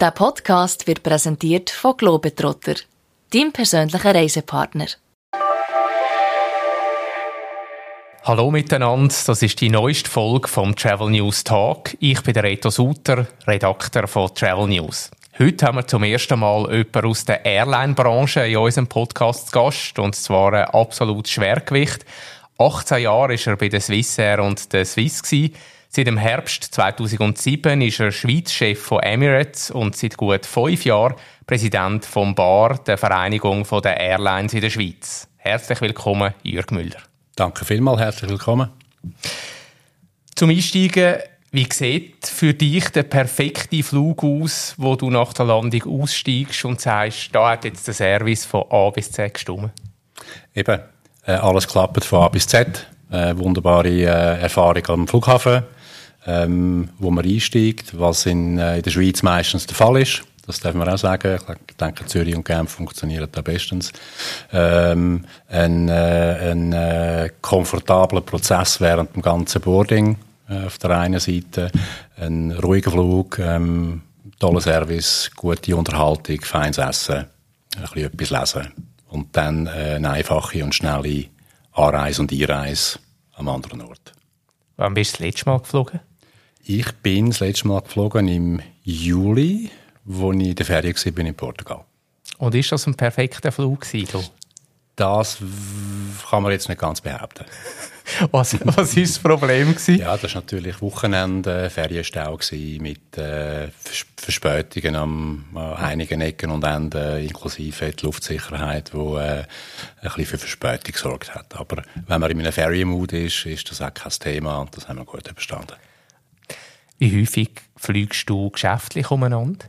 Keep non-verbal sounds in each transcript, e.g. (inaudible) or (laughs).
Der Podcast wird präsentiert von Globetrotter, deinem persönlichen Reisepartner. Hallo miteinander, das ist die neueste Folge vom Travel News Talk. Ich bin der Reto Suter, Redakteur von Travel News. Heute haben wir zum ersten Mal jemanden aus der Airline-Branche in unserem Podcast zu Gast, und zwar ein absolutes Schwergewicht. 18 Jahre war er bei der Swissair und der Swiss. Gewesen. Seit dem Herbst 2007 ist er Schweizchef von Emirates und seit gut fünf Jahren Präsident vom BAR, der Vereinigung der Airlines in der Schweiz. Herzlich willkommen, Jürg Müller. Danke vielmals, herzlich willkommen. Zum Einsteigen, wie sieht für dich der perfekte Flug aus, wo du nach der Landung aussteigst und sagst, da hat jetzt der Service von A bis Z gestimmt? Eben, äh, alles klappt von A bis Z. Äh, wunderbare äh, Erfahrung am Flughafen ähm, wo man einsteigt, was in, äh, in der Schweiz meistens der Fall ist. Das darf man auch sagen. Ich denke, Zürich und Genf funktionieren da bestens. Ähm, ein, äh, ein äh, komfortabler Prozess während dem ganzen Boarding äh, auf der einen Seite, ein ruhiger Flug, ähm, toller Service, gute Unterhaltung, feines Essen, ein bisschen etwas lesen und dann äh, eine einfache und schnelle Anreise und Einreise am anderen Ort. Wann bist du das letzte Mal geflogen? Ich bin das letzte Mal geflogen im Juli, wo ich in der Ferien war in Portugal. Und ist das ein perfekter Flug gewesen? Das kann man jetzt nicht ganz behaupten. (laughs) was, was ist das Problem gewesen? Ja, das war natürlich Wochenende, Ferienstau gewesen, mit äh, Verspätungen an einigen Ecken und Enden, inklusive die Luftsicherheit, die äh, ein bisschen für Verspätung gesorgt hat. Aber wenn man in einem Ferienmut ist, ist das auch kein Thema und das haben wir gut überstanden. Wie häufig fliegst du geschäftlich umeinander?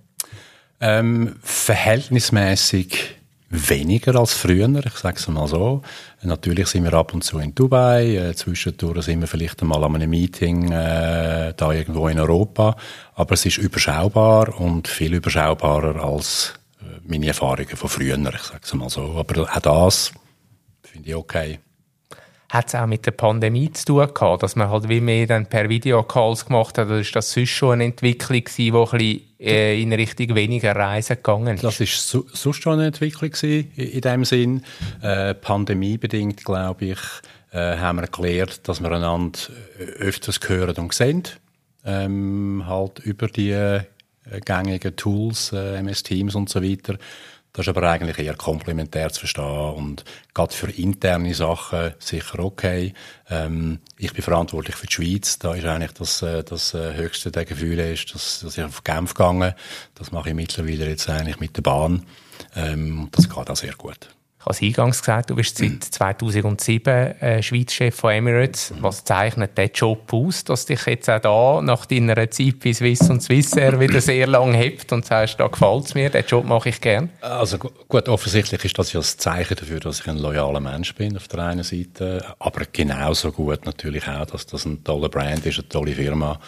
Ähm, verhältnismäßig weniger als früher, ich sage es mal so. Natürlich sind wir ab und zu in Dubai, äh, zwischendurch sind wir vielleicht einmal an einem Meeting äh, da irgendwo in Europa, aber es ist überschaubar und viel überschaubarer als äh, meine Erfahrungen von früher, ich sage es mal so. Aber auch das finde ich okay hat es auch mit der Pandemie zu tun gehabt, dass man halt wie mehr dann per Videocalls gemacht hat, oder ist das sonst schon eine Entwicklung gewesen, die ein bisschen äh, in Richtung weniger Reisen gegangen ist? Das ist so, sonst schon eine Entwicklung gewesen, in, dem Sinn. Äh, pandemiebedingt, glaube ich, äh, haben wir gelernt, dass wir einander äh, öfters hören und sehen. Ähm, halt über die äh, gängigen Tools, äh, MS Teams und so weiter. Das ist aber eigentlich eher komplementär zu verstehen und gerade für interne Sachen sicher okay. Ähm, ich bin verantwortlich für die Schweiz. Da ist eigentlich das, äh, das äh, höchste der Gefühle ist, dass, dass ich auf Genf gegangen. Das mache ich mittlerweile jetzt eigentlich mit der Bahn. Ähm, das geht auch sehr gut. Ich habe es eingangs gesagt, du bist seit 2007 äh, Schweizchef von Emirates. Was zeichnet der Job aus, dass dich jetzt auch da nach deiner Zeit bei Swiss und Swissair (laughs) wieder sehr lange hebt und sagst, da gefällt es mir, den Job mache ich gern? Also gut, offensichtlich ist das ja das Zeichen dafür, dass ich ein loyaler Mensch bin auf der einen Seite, aber genauso gut natürlich auch, dass das ein toller Brand ist, eine tolle Firma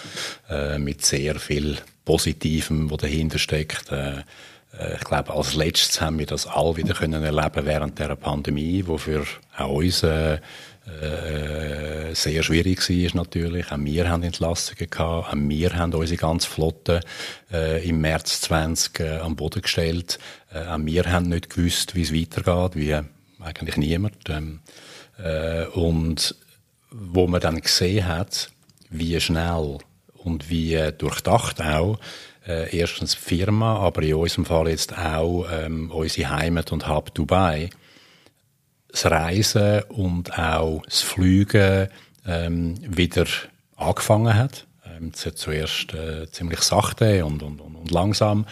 äh, mit sehr viel Positivem, wo dahinter steckt. Äh, ich glaube, als letztes haben wir das all wieder können erleben während der Pandemie, wo für auch uns äh, äh, sehr schwierig war natürlich. Auch wir haben Entlassungen gehabt, auch wir haben unsere ganze Flotte äh, im März 20 äh, am Boden gestellt. Äh, auch wir haben nicht gewusst, wie es weitergeht, wie eigentlich niemand. Ähm, äh, und wo man dann gesehen hat, wie schnell und wie durchdacht auch äh, erstens Firma, aber in unserem Fall jetzt auch ähm, unsere Heimat und Hub Dubai, das Reisen und auch das Fliegen ähm, wieder angefangen hat. Ähm, zuerst äh, ziemlich sachte und, und, und, und langsam.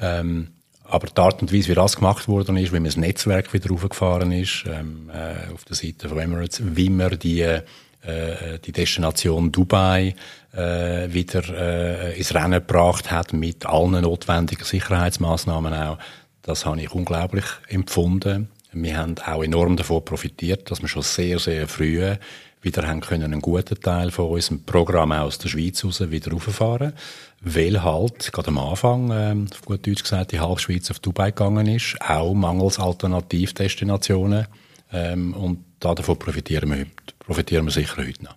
Ähm, aber die Art und Weise, wie das gemacht worden ist, wie man das Netzwerk wieder raufgefahren ist, ähm, äh, auf der Seite von Emirates, wie man die, äh, die Destination Dubai äh, wieder äh, ins Rennen gebracht hat mit allen notwendigen Sicherheitsmaßnahmen auch. Das habe ich unglaublich empfunden. Wir haben auch enorm davon profitiert, dass wir schon sehr, sehr früh wieder haben können einen guten Teil von unserem Programm aus der Schweiz raus wieder rauffahren, weil halt gerade am Anfang, ähm, auf gut Deutsch gesagt, die halbe Schweiz auf Dubai gegangen ist, auch mangels Alternativdestinationen ähm, und davon profitieren wir, profitieren wir sicher heute noch.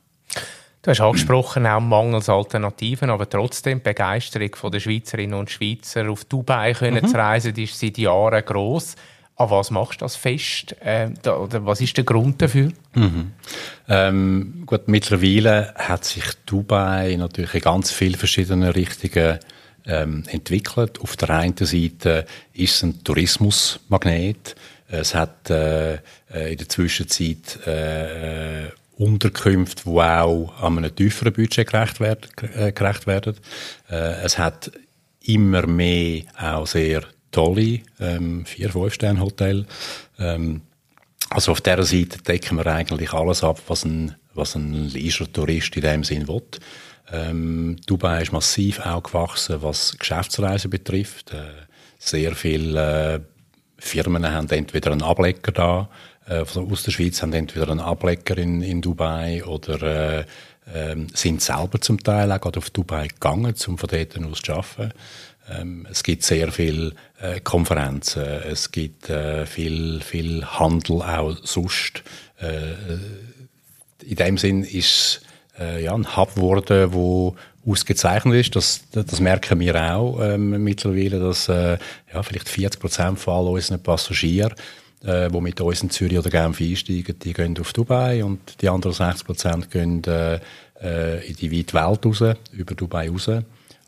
Du hast angesprochen, auch mangels Alternativen, aber trotzdem die Begeisterung der Schweizerinnen und Schweizer auf Dubai können mhm. zu reisen, die ist seit Jahren gross. An was machst du das fest? Äh, da, oder was ist der Grund dafür? Mhm. Ähm, gut, mittlerweile hat sich Dubai natürlich in ganz vielen verschiedenen Richtungen ähm, entwickelt. Auf der einen Seite ist es ein Tourismusmagnet. Es hat äh, äh in der Zwischenzeit äh, Unterkünfte, die auch an einem tieferen Budget gerecht werden. Äh, gerecht werden. Äh, es hat immer mehr auch sehr tolle ähm, vier fünf Sterne Hotel. Ähm, also auf dieser Seite decken wir eigentlich alles ab, was ein was ein Leisure-Tourist in dem Sinn will. Ähm, Dubai ist massiv auch gewachsen, was Geschäftsreisen betrifft. Äh, sehr viele äh, Firmen haben entweder einen Ablecker da, äh, aus der Schweiz haben entweder einen Ablecker in, in Dubai oder äh, äh, sind selber zum Teil auch auf Dubai gegangen, um von dort aus zu arbeiten. Ähm, es gibt sehr viele äh, Konferenzen, es gibt äh, viel, viel Handel auch sonst. Äh, in dem Sinn ist äh, ja, ein Hub geworden, wo ausgezeichnet ist. Das, das merken wir auch ähm, mittlerweile, dass äh, ja, vielleicht 40 Prozent von all unseren Passagieren, äh, die mit uns in Zürich oder Genf einsteigen, die gehen auf Dubai und die anderen 60 Prozent gehen äh, äh, in die weite Welt raus, über Dubai raus.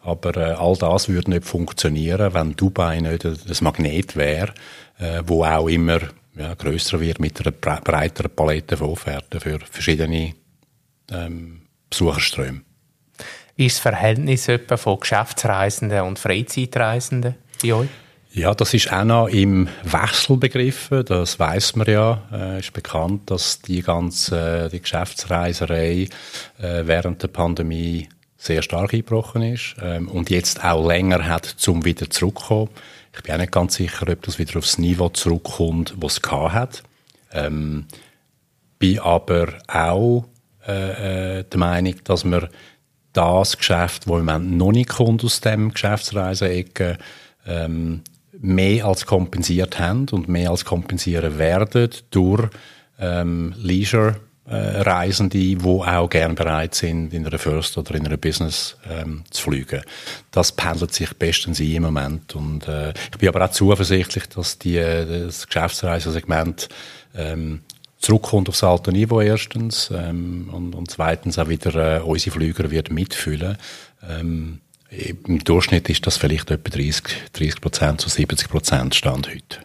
Aber äh, all das würde nicht funktionieren, wenn Dubai nicht das Magnet wäre, äh, wo auch immer ja, grösser wird mit einer breiteren Palette von Offerten für verschiedene ähm, Besucherströme. Ist das Verhältnis etwa von Geschäftsreisenden und Freizeitreisenden bei euch? Ja, das ist auch noch im Wechsel begriffen. Das weiß man ja. Äh, ist bekannt, dass die ganze die Geschäftsreiserei äh, während der Pandemie sehr stark eingebrochen ist ähm, und jetzt auch länger hat, zum wieder zurückzukommen. Ich bin auch nicht ganz sicher, ob das wieder aufs Niveau zurückkommt, was es hat. Ähm, bin aber auch äh, äh, der Meinung, dass wir das Geschäft, das im Moment noch nicht kommt aus dem Geschäftsreisen-Ecke, ähm, mehr als kompensiert haben und mehr als kompensieren werden durch ähm, Leisure äh, Reisende, die auch gern bereit sind, in einer First oder in einer Business ähm, zu fliegen. Das pendelt sich bestens ein im Moment. Und äh, ich bin aber auch zuversichtlich, dass die, das Geschäftsreisesegment ähm, zurückkommt aufs alte Niveau erstens ähm, und, und zweitens auch wieder äh, unsere Flüger wird mitfüllen. Ähm, Im Durchschnitt ist das vielleicht etwa 30, 30 Prozent zu 70 Prozent Stand heute.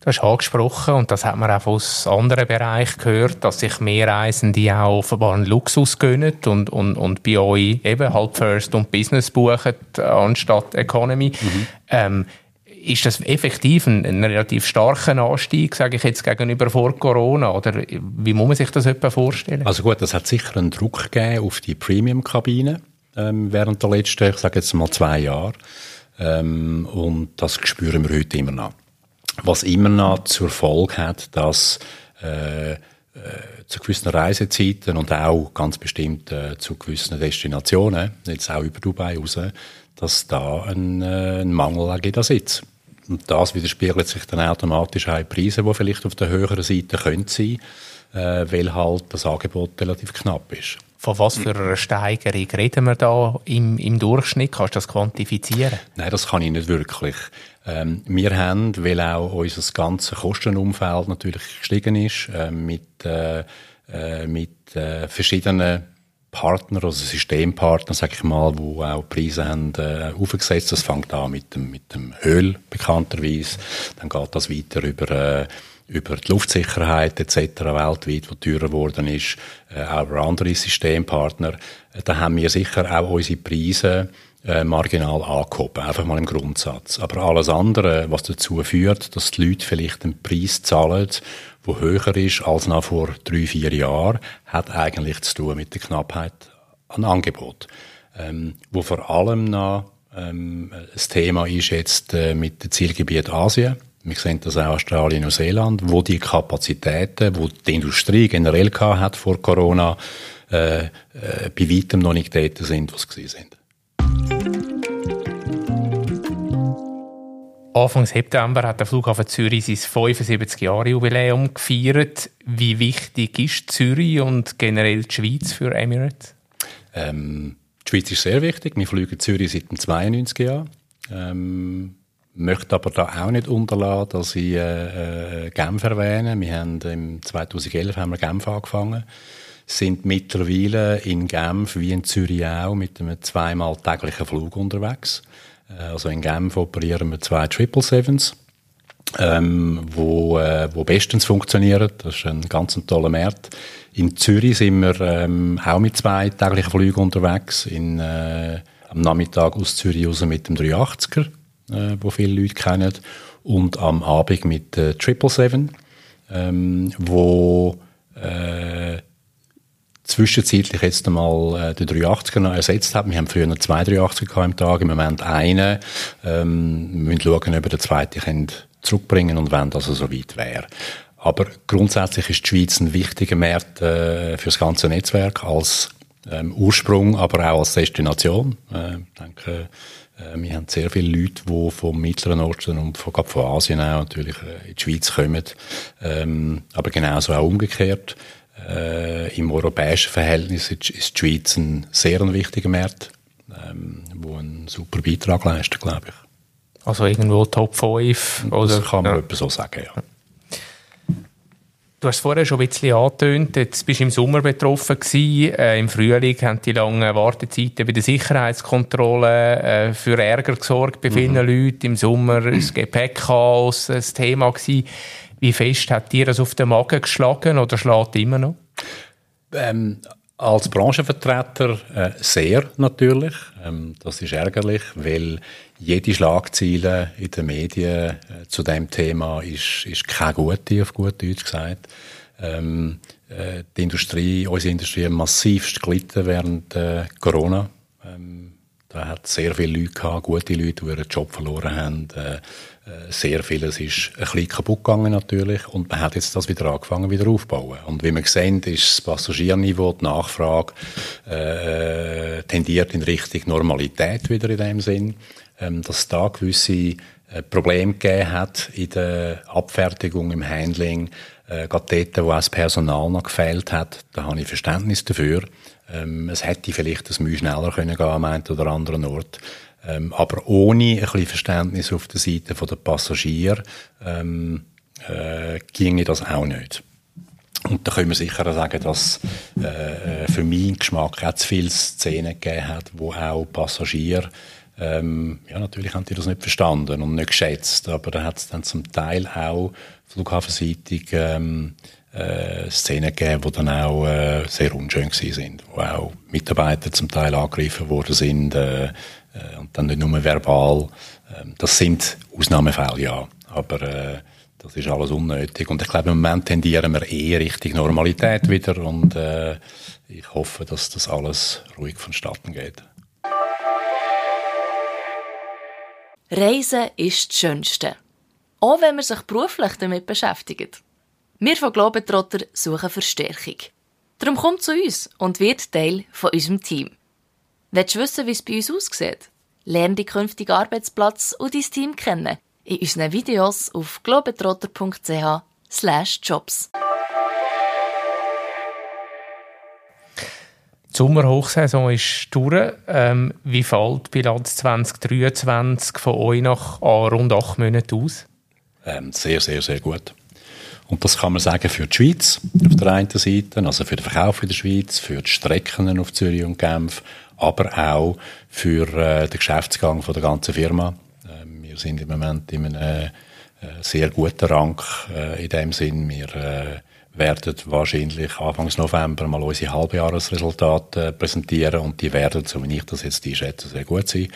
Du hast angesprochen, und das hat man auch aus anderen Bereichen gehört, dass sich mehr Reisende auch offenbar einen Luxus gönnen und, und, und bei euch eben halt First und Business buchen anstatt Economy. Mhm. Ähm, ist das effektiv ein, ein relativ starker Anstieg, sage ich jetzt, gegenüber vor Corona? Oder wie muss man sich das etwa vorstellen? Also gut, das hat sicher einen Druck gegeben auf die Premium-Kabine ähm, während der letzten, ich sage jetzt mal zwei Jahre. Ähm, und das spüren wir heute immer noch. Was immer noch zur Folge hat, dass äh, äh, zu gewissen Reisezeiten und auch ganz bestimmt äh, zu gewissen Destinationen, jetzt auch über Dubai raus, dass da ein, äh, ein Mangel an Sitz. Und das widerspiegelt sich dann automatisch auch in Preisen, die vielleicht auf der höheren Seite können sein, äh, weil halt das Angebot relativ knapp ist. Von was für einer Steigerung reden wir da im, im Durchschnitt? Kannst du das quantifizieren? Nein, das kann ich nicht wirklich. Ähm, wir haben, weil auch unser ganzes Kostenumfeld natürlich gestiegen ist, äh, mit, äh, mit äh, verschiedenen Partner, also Systempartner, sag ich mal, wo auch Preise haben äh, aufgesetzt. Das fängt an mit dem, mit dem Öl bekannterweise, dann geht das weiter über äh, über die Luftsicherheit etc. weltweit, wo teurer geworden ist, äh, auch über andere Systempartner. Äh, da haben wir sicher auch unsere Preise äh, marginal angehoben, einfach mal im Grundsatz. Aber alles andere, was dazu führt, dass die Leute vielleicht einen Preis zahlen, wo höher ist als noch vor drei, vier Jahren, hat eigentlich zu tun mit der Knappheit an Angebot. Ähm, wo vor allem noch ähm, das Thema ist jetzt äh, mit dem Zielgebiet Asien. Wir sehen das auch Australien, und Neuseeland, wo die Kapazitäten, wo die Industrie generell hat vor Corona, äh, äh, bei weitem noch nicht dort sind, was sie sind. Anfang September hat der Flughafen Zürich sein 75-Jahre-Jubiläum gefeiert. Wie wichtig ist Zürich und generell die Schweiz für Emirates? Ähm, die Schweiz ist sehr wichtig. Wir fliegen Zürich seit dem 92 Jahren. Ähm, möchte aber da auch nicht unterlassen, dass ich äh, äh, Genf erwähne. Wir haben im 2011 haben wir Genf angefangen, sind mittlerweile in Genf wie in Zürich auch mit einem zweimal täglichen Flug unterwegs. Äh, also in Genf operieren wir zwei Triple Sevens, ähm, wo, äh, wo bestens funktionieren. Das ist ein ganz toller Markt. In Zürich sind wir ähm, auch mit zwei täglichen Flügen unterwegs. In, äh, am Nachmittag aus Zürich raus mit dem 380er äh, wo viele Leute kennen, und am Abend mit äh, Triple Seven, ähm, wo äh, zwischenzeitlich jetzt einmal äh, den 380er noch ersetzt hat. Wir haben früher zwei 380er im Tag, im Moment einen. Ähm, wir müssen schauen, ob wir den zweiten zurückbringen und wenn das so weit wäre. Aber grundsätzlich ist die Schweiz ein wichtiger Markt äh, für das ganze Netzwerk als ähm, Ursprung, aber auch als Destination. Äh, ich denke, wir haben sehr viele Leute, die vom Mittleren Osten und von, von Asien auch natürlich äh, in die Schweiz kommen. Ähm, aber genauso auch umgekehrt. Äh, Im europäischen Verhältnis ist, ist die Schweiz ein sehr ein wichtiger Markt, ähm, wo einen super Beitrag leistet, glaube ich. Also irgendwo Top 5? Oder? Das kann man ja. so sagen, ja. Du hast es vorher schon ein bisschen angetönt, jetzt bist du im Sommer betroffen gewesen. Äh, Im Frühling haben die langen Wartezeiten bei der Sicherheitskontrolle äh, für Ärger gesorgt bei vielen mhm. Leuten. Im Sommer war das Gepäckchaos ein Thema gewesen. Wie fest hat dir das auf den Magen geschlagen oder schlägt immer noch? Ähm, als Branchenvertreter äh, sehr natürlich. Ähm, das ist ärgerlich, weil jede Schlagzeile in den Medien äh, zu dem Thema ist, ist keine gute, auf gut Deutsch gesagt. Ähm, äh, die Industrie, unsere Industrie massivst gelitten während äh, Corona. Ähm, da hat sehr viele Leute gehabt, gute Leute, die ihren Job verloren haben. Äh, äh, sehr vieles ist ein bisschen kaputt gegangen natürlich und man hat jetzt das wieder angefangen, wieder aufzubauen. Und wie wir sehen, ist das Passagierniveau, die Nachfrage äh, tendiert in Richtung Normalität wieder in dem Sinn, ähm, dass da gewisse äh, Probleme gegeben hat in der Abfertigung, im Handling, äh, gerade dort, wo auch das Personal noch gefehlt hat, da habe ich Verständnis dafür. Ähm, es hätte vielleicht ein Mühe schneller können gehen am einen oder anderen Ort. Ähm, aber ohne ein bisschen Verständnis auf der Seite der Passagiere ähm, äh, ginge das auch nicht. Und da können wir sicher sagen, dass äh, für meinen Geschmack auch zu viele Szenen gegeben hat, wo auch Passagiere ähm, ja, natürlich haben die das nicht verstanden und nicht geschätzt, aber da hat es dann zum Teil auch flughafenseitig ähm, äh, Szenen gegeben, die dann auch äh, sehr unschön gewesen sind, wo auch Mitarbeiter zum Teil angegriffen worden sind äh, äh, und dann nicht nur verbal. Äh, das sind Ausnahmefälle, ja, aber äh, das ist alles unnötig und ich glaube, im Moment tendieren wir eher Richtung Normalität wieder und äh, ich hoffe, dass das alles ruhig vonstatten geht. Reisen ist das Schönste. Auch wenn man sich beruflich damit beschäftigt. Wir von Globetrotter suchen Verstärkung. Darum kommt zu uns und wird Teil von unserem Team. Willst du wissen, wie es bei uns aussieht? Lerne die künftigen Arbeitsplatz und dein Team kennen in unseren Videos auf globetrotter.ch jobs. Die Sommerhochsaison ist durch. Ähm, wie fällt die Bilanz 2023 von euch nach rund acht Monaten aus? Ähm, sehr, sehr, sehr gut. Und das kann man sagen für die Schweiz auf der einen Seite, also für den Verkauf in der Schweiz, für die Strecken auf Zürich und Genf, aber auch für äh, den Geschäftsgang von der ganzen Firma. Äh, wir sind im Moment in einem äh, sehr guten Rang äh, in dem Sinn. Wir äh, werden wahrscheinlich Anfang November mal unsere Halbjahresresultate äh, präsentieren und die werden, so wie ich das jetzt einschätze, sehr gut sein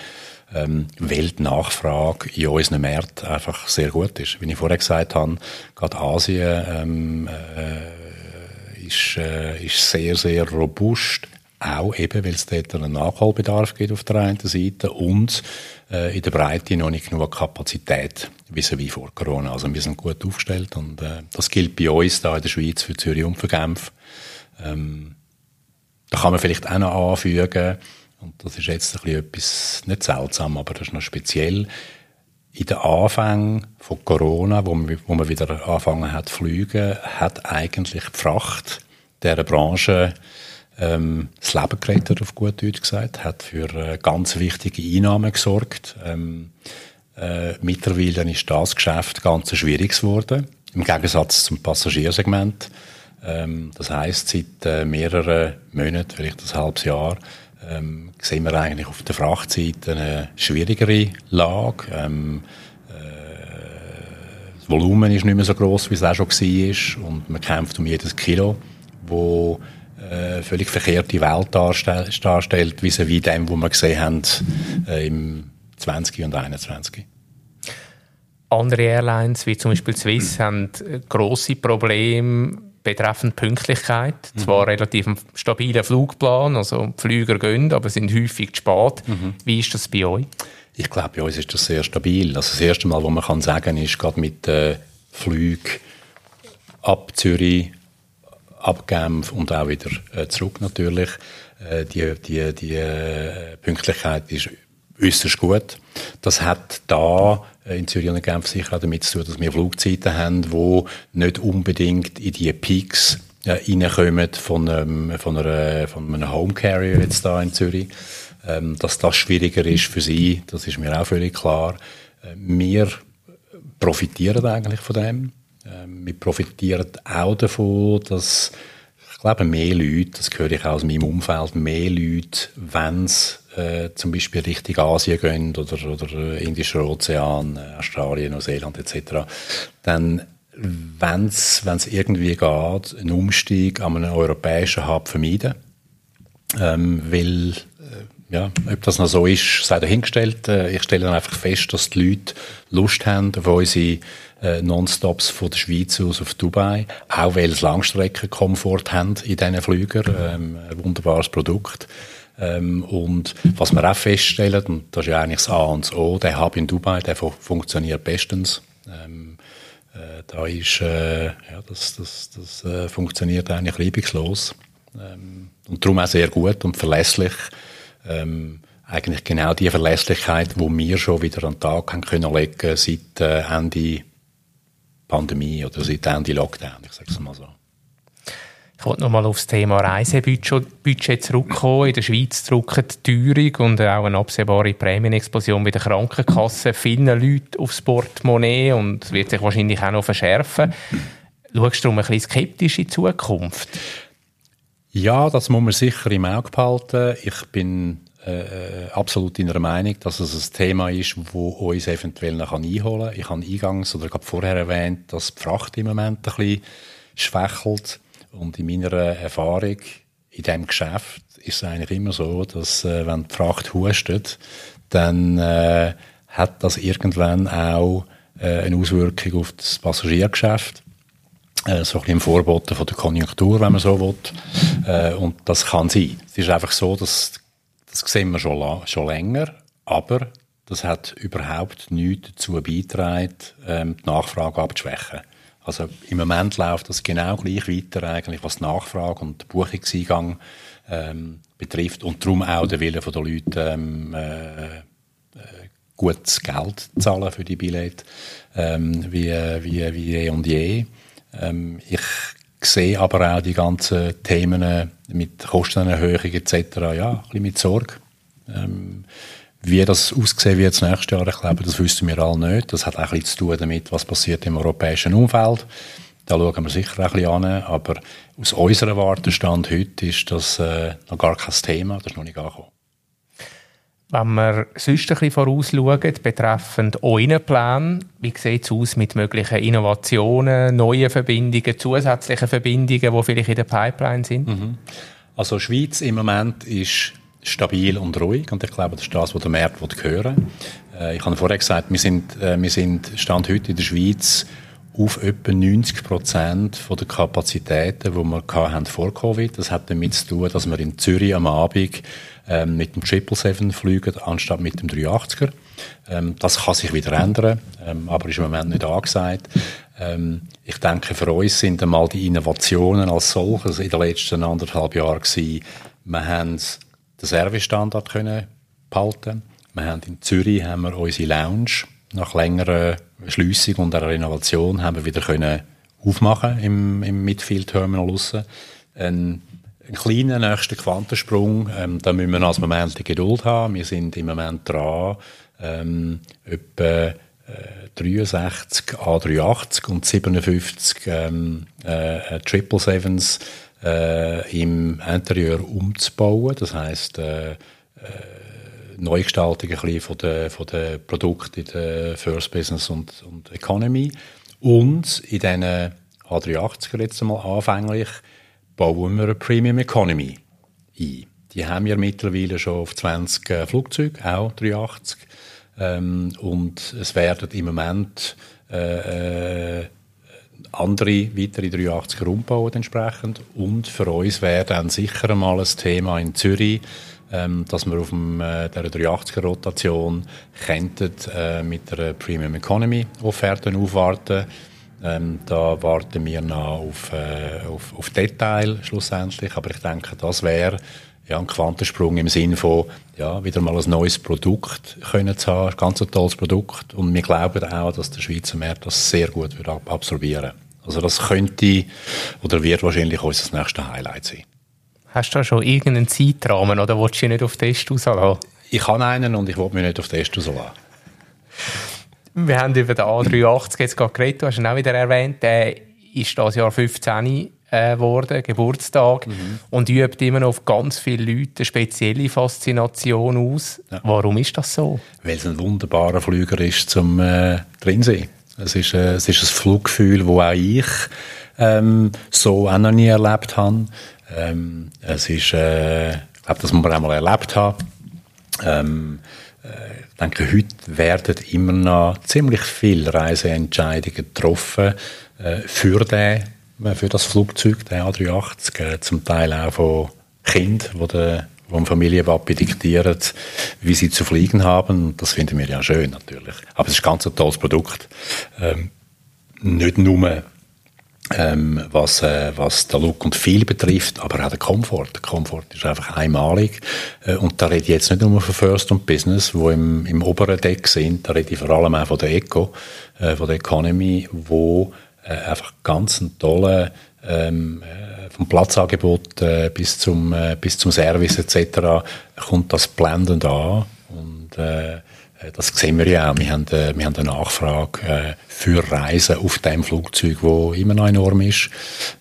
ähm, weil die Nachfrage in unseren Märkten einfach sehr gut ist. Wie ich vorher gesagt habe, gerade Asien ähm, äh, ist, äh, ist sehr, sehr robust. Auch eben, weil es dort einen Nachholbedarf gibt auf der einen Seite und äh, in der Breite noch nicht genug Kapazität, wie wie vor Corona. Also wir sind gut aufgestellt und äh, das gilt bei uns da in der Schweiz für Zürich und für Genf. Ähm, da kann man vielleicht auch noch anfügen, und das ist jetzt ein etwas, nicht seltsam, aber das ist noch speziell. In den Anfängen von Corona, wo man, wo man wieder angefangen hat zu fliegen, hat eigentlich die Fracht dieser Branche ähm, das Leben gerettet, auf gut Deutsch gesagt, hat für äh, ganz wichtige Einnahmen gesorgt. Ähm, äh, mittlerweile ist das Geschäft ganz schwierig geworden, im Gegensatz zum Passagiersegment. Ähm, das heißt, seit äh, mehreren Monaten, vielleicht ein halbes Jahr, ähm, sehen wir eigentlich auf der Frachtseite eine schwierigere Lage. Ähm, äh, das Volumen ist nicht mehr so groß, wie es auch schon war und man kämpft um jedes Kilo, wo äh, völlig verkehrte Welt darstellt, darstellt vis-à-vis dem, was wir gesehen haben äh, im 20 und 21. Andere Airlines, wie zum Beispiel Swiss, haben grosse Probleme betreffend Pünktlichkeit. Mhm. Zwar relativ ein stabiler Flugplan, also die Flüger gehen, aber sind häufig zu spät. Mhm. Wie ist das bei euch? Ich glaube, bei uns ist das sehr stabil. Also das erste Mal, was man kann sagen ist, gerade mit äh, Flügen ab Zürich, ab Genf und auch wieder äh, zurück natürlich. Äh, die die, die äh, Pünktlichkeit ist äußerst gut. Das hat da in Zürich und Genf sicher auch damit zu tun, dass wir Flugzeiten haben, die nicht unbedingt in die Peaks äh, reinkommen von einem, von, einer, von einem Home Carrier jetzt da in Zürich. Ähm, dass das schwieriger ist für sie, das ist mir auch völlig klar. Äh, wir profitieren eigentlich von dem. Ähm, wir profitieren auch davon, dass ich glaube, mehr Leute, das höre ich auch aus meinem Umfeld, mehr Leute, wenn es äh, zum Beispiel Richtung Asien gehen oder, oder äh, Indischer Ozean, äh, Australien, Neuseeland etc., dann wenn es irgendwie geht, einen Umstieg an einen europäischen Hub vermeiden. Ähm, weil, äh, ja, ob das noch so ist, sei dahingestellt. Äh, ich stelle dann einfach fest, dass die Leute Lust haben auf unsere äh, Nonstops von der Schweiz aus auf Dubai, auch weil sie Langstreckenkomfort haben in diesen Flügern. Ähm, ein wunderbares Produkt. Ähm, und was wir auch feststellen, und das ist ja eigentlich das A und das O, der Hub in Dubai, der funktioniert bestens. Ähm, äh, da ist, äh, ja, das, das, das äh, funktioniert eigentlich reibungslos. Ähm, und darum auch sehr gut und verlässlich. Ähm, eigentlich genau die Verlässlichkeit, wo wir schon wieder an den Tag haben können legen seit äh, Ende Pandemie oder seit Ende Lockdown, ich sage es mal so. Ich wollte nochmal auf das Thema Reisebudget zurückkommen. In der Schweiz drücken die Teuerung und auch eine absehbare Prämienexplosion bei der Krankenkasse vielen Leuten aufs Portemonnaie und wird sich wahrscheinlich auch noch verschärfen. Schaust du um ein bisschen skeptisch in die Zukunft? Ja, das muss man sicher im Auge behalten. Ich bin äh, äh absolut in der Meinung, dass es ein Thema ist, das uns eventuell noch einholen kann. Ich habe eingangs oder gerade vorher erwähnt, dass die Fracht im Moment ein bisschen schwächelt. Und in meiner Erfahrung in diesem Geschäft ist es eigentlich immer so, dass äh, wenn die Fracht hustet, dann äh, hat das irgendwann auch äh, eine Auswirkung auf das Passagiergeschäft. Äh, so ein bisschen im Vorboten von der Konjunktur, wenn man so will. Äh, und das kann sein. Es ist einfach so, dass das sehen wir schon, schon länger, aber das hat überhaupt nichts dazu beigetragen, ähm, die Nachfrage abzuschwächen. Also im Moment läuft das genau gleich weiter eigentlich, was die Nachfrage und der Buchungseingang ähm, betrifft und darum auch der Wille der Leute ähm, äh, äh, gutes Geld zahlen für die Billette ähm, wie, wie, wie je und je. Ähm, ich sehe aber auch die ganzen Themen mit Kostenerhöhung etc. ja, ein bisschen mit Sorge. Ähm, wie das aussehen wird nächstes Jahr, ich glaube, das wissen wir alle nicht. Das hat auch ein bisschen zu tun damit, was passiert im europäischen Umfeld. Da schauen wir sicher ein bisschen an. Aber aus unserem Wartestand heute ist das äh, noch gar kein Thema. Das ist noch nicht angekommen. Wenn wir sonst ein bisschen vorausschauen, betreffend euren Plan, wie sieht es aus mit möglichen Innovationen, neuen Verbindungen, zusätzlichen Verbindungen, die vielleicht in der Pipeline sind? Mhm. Also Schweiz im Moment ist stabil und ruhig. Und ich glaube, das ist das, was der Markt hören äh, Ich habe vorher gesagt, wir sind, äh, wir sind Stand heute in der Schweiz auf etwa 90 Prozent der Kapazitäten, die wir hatten vor Covid. Das hat damit zu tun, dass wir in Zürich am Abend ähm, mit dem 777 fliegen, anstatt mit dem 380er. Ähm, das kann sich wieder ändern, ähm, aber ist im Moment nicht angesagt. Ähm, ich denke, für uns sind einmal die Innovationen als solches in den letzten anderthalb Jahren gewesen. Wir haben den Servicestandard können behalten. Wir haben in Zürich haben wir unsere Lounge nach längerer Schliessung und einer Renovation haben wir wieder können aufmachen im, im Midfield Terminal aussen. Ein einen kleinen nächsten Quantensprung. Ähm, da müssen wir als Moment die Geduld haben. Wir sind im Moment dran, ähm, etwa äh, 63 A380 und 57 ähm, äh, Triple Sevens äh, im Interieur umzubauen. Das heißt äh, äh, Neugestaltung ein bisschen von den, von den Produkten in der First Business und, und Economy. Und in diesen A380er jetzt einmal anfänglich bauen wir eine Premium Economy ein. Die haben wir mittlerweile schon auf 20 äh, Flugzeuge, auch 380. Ähm, und es werden im Moment äh, äh, andere weitere 380er umbauen entsprechend. Und für uns wäre dann sicher einmal ein Thema in Zürich, ähm, dass wir auf dem, äh, der 380er Rotation könnten, äh, mit der Premium Economy Offerten aufwarten ähm, da warten wir noch auf, äh, auf, auf Detail schlussendlich. Aber ich denke, das wäre ja, ein Quantensprung im Sinne von ja, wieder mal ein neues Produkt können zu haben, ein ganz tolles Produkt. Und wir glauben auch, dass der Schweizer Markt das sehr gut wird absorbieren Also das könnte oder wird wahrscheinlich unser nächstes Highlight sein. Hast du da schon irgendeinen Zeitrahmen oder willst du dich nicht auf Test rauslassen? Ich habe einen und ich will mich nicht auf Test rauslassen. Wir haben über den A380 jetzt gerade geredet, du hast ihn auch wieder erwähnt. Der ist das Jahr 15 geworden, äh, Geburtstag, mhm. und übt immer noch auf ganz viele Leute eine spezielle Faszination aus. Ja. Warum ist das so? Weil es ein wunderbarer Flüger ist zum äh, Drinsehen. Es ist, äh, es ist ein Fluggefühl, das auch ich ähm, so auch noch nie erlebt habe. Ähm, es ist, äh, ich glaube, dass man einmal erlebt hat. Ähm, äh, ich denke, heute werden immer noch ziemlich viele Reiseentscheidungen getroffen äh, für, den, äh, für das Flugzeug, den A380, äh, zum Teil auch von Kindern, die der dem Familienpapi diktieren, wie sie zu fliegen haben. Das finden wir ja schön natürlich. Aber es ist ganz ein tolles Produkt. Ähm, nicht nur ähm, was, äh, was den Look und Feel betrifft, aber auch der Komfort. Der Komfort ist einfach einmalig. Äh, und da rede ich jetzt nicht nur von First und Business, wo im, im oberen Deck sind, da rede ich vor allem auch von der Eco, äh, von der Economy, wo äh, einfach ganz ein toller ähm, äh, vom Platzangebot äh, bis zum äh, bis zum Service etc. kommt das blendend an und äh, äh, das sehen wir ja auch. Wir haben, äh, wir haben eine Nachfrage für Reisen auf dem Flugzeug, wo immer noch enorm ist.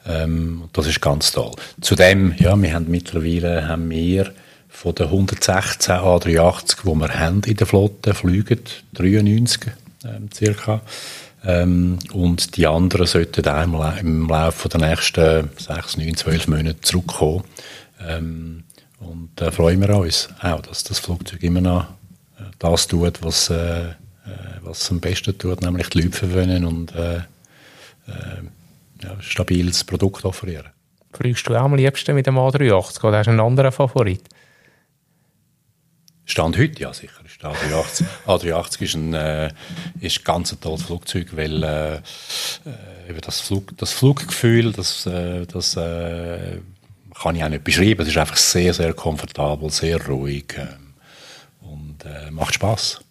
Ähm, das ist ganz toll. Zudem, ja, wir haben mittlerweile haben wir von den 116 A380, die wir haben in der Flotte, fliegen 93 ähm, circa. Ähm, und die anderen sollten einmal im Laufe der nächsten 6, 9, 12 Monate zurückkommen. Ähm, und da äh, freuen wir uns auch, dass das Flugzeug immer noch das tut, was, äh, äh, was am besten tut, nämlich die Leute verwöhnen und äh, äh, ja, stabiles Produkt offerieren. Fliegst du auch am liebsten mit dem A380 oder hast du einen anderen Favorit? Stand heute, ja sicher. Ist A380, A380 ist ein, äh, ist ganz ein tolles Flugzeug, weil äh, äh, das, Flug, das Fluggefühl, das, äh, das äh, kann ich auch nicht beschreiben. Es ist einfach sehr, sehr komfortabel, sehr ruhig. Äh, äh, macht Spaß.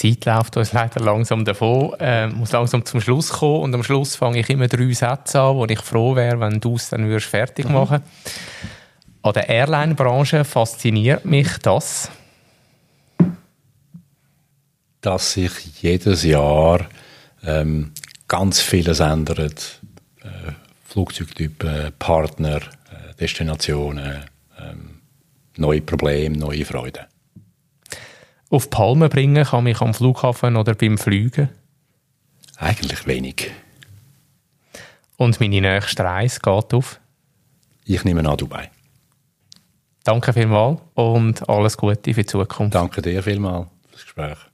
Die Zeit läuft uns leider langsam davon, äh, muss langsam zum Schluss kommen und am Schluss fange ich immer drei Sätze an, wo ich froh wäre, wenn du es dann würdest fertig mhm. machen mhm. An der Airline-Branche fasziniert mich das, dass sich jedes Jahr ähm, ganz vieles ändert. Äh, Flugzeugtypen, Partner, äh, Destinationen, ähm, neue Probleme, neue Freuden auf Palme bringen kann mich am Flughafen oder beim Fliegen? Eigentlich wenig. Und meine nächste Reise geht auf? Ich nehme an Dubai. Danke vielmals und alles Gute für die Zukunft. Danke dir vielmals fürs Gespräch.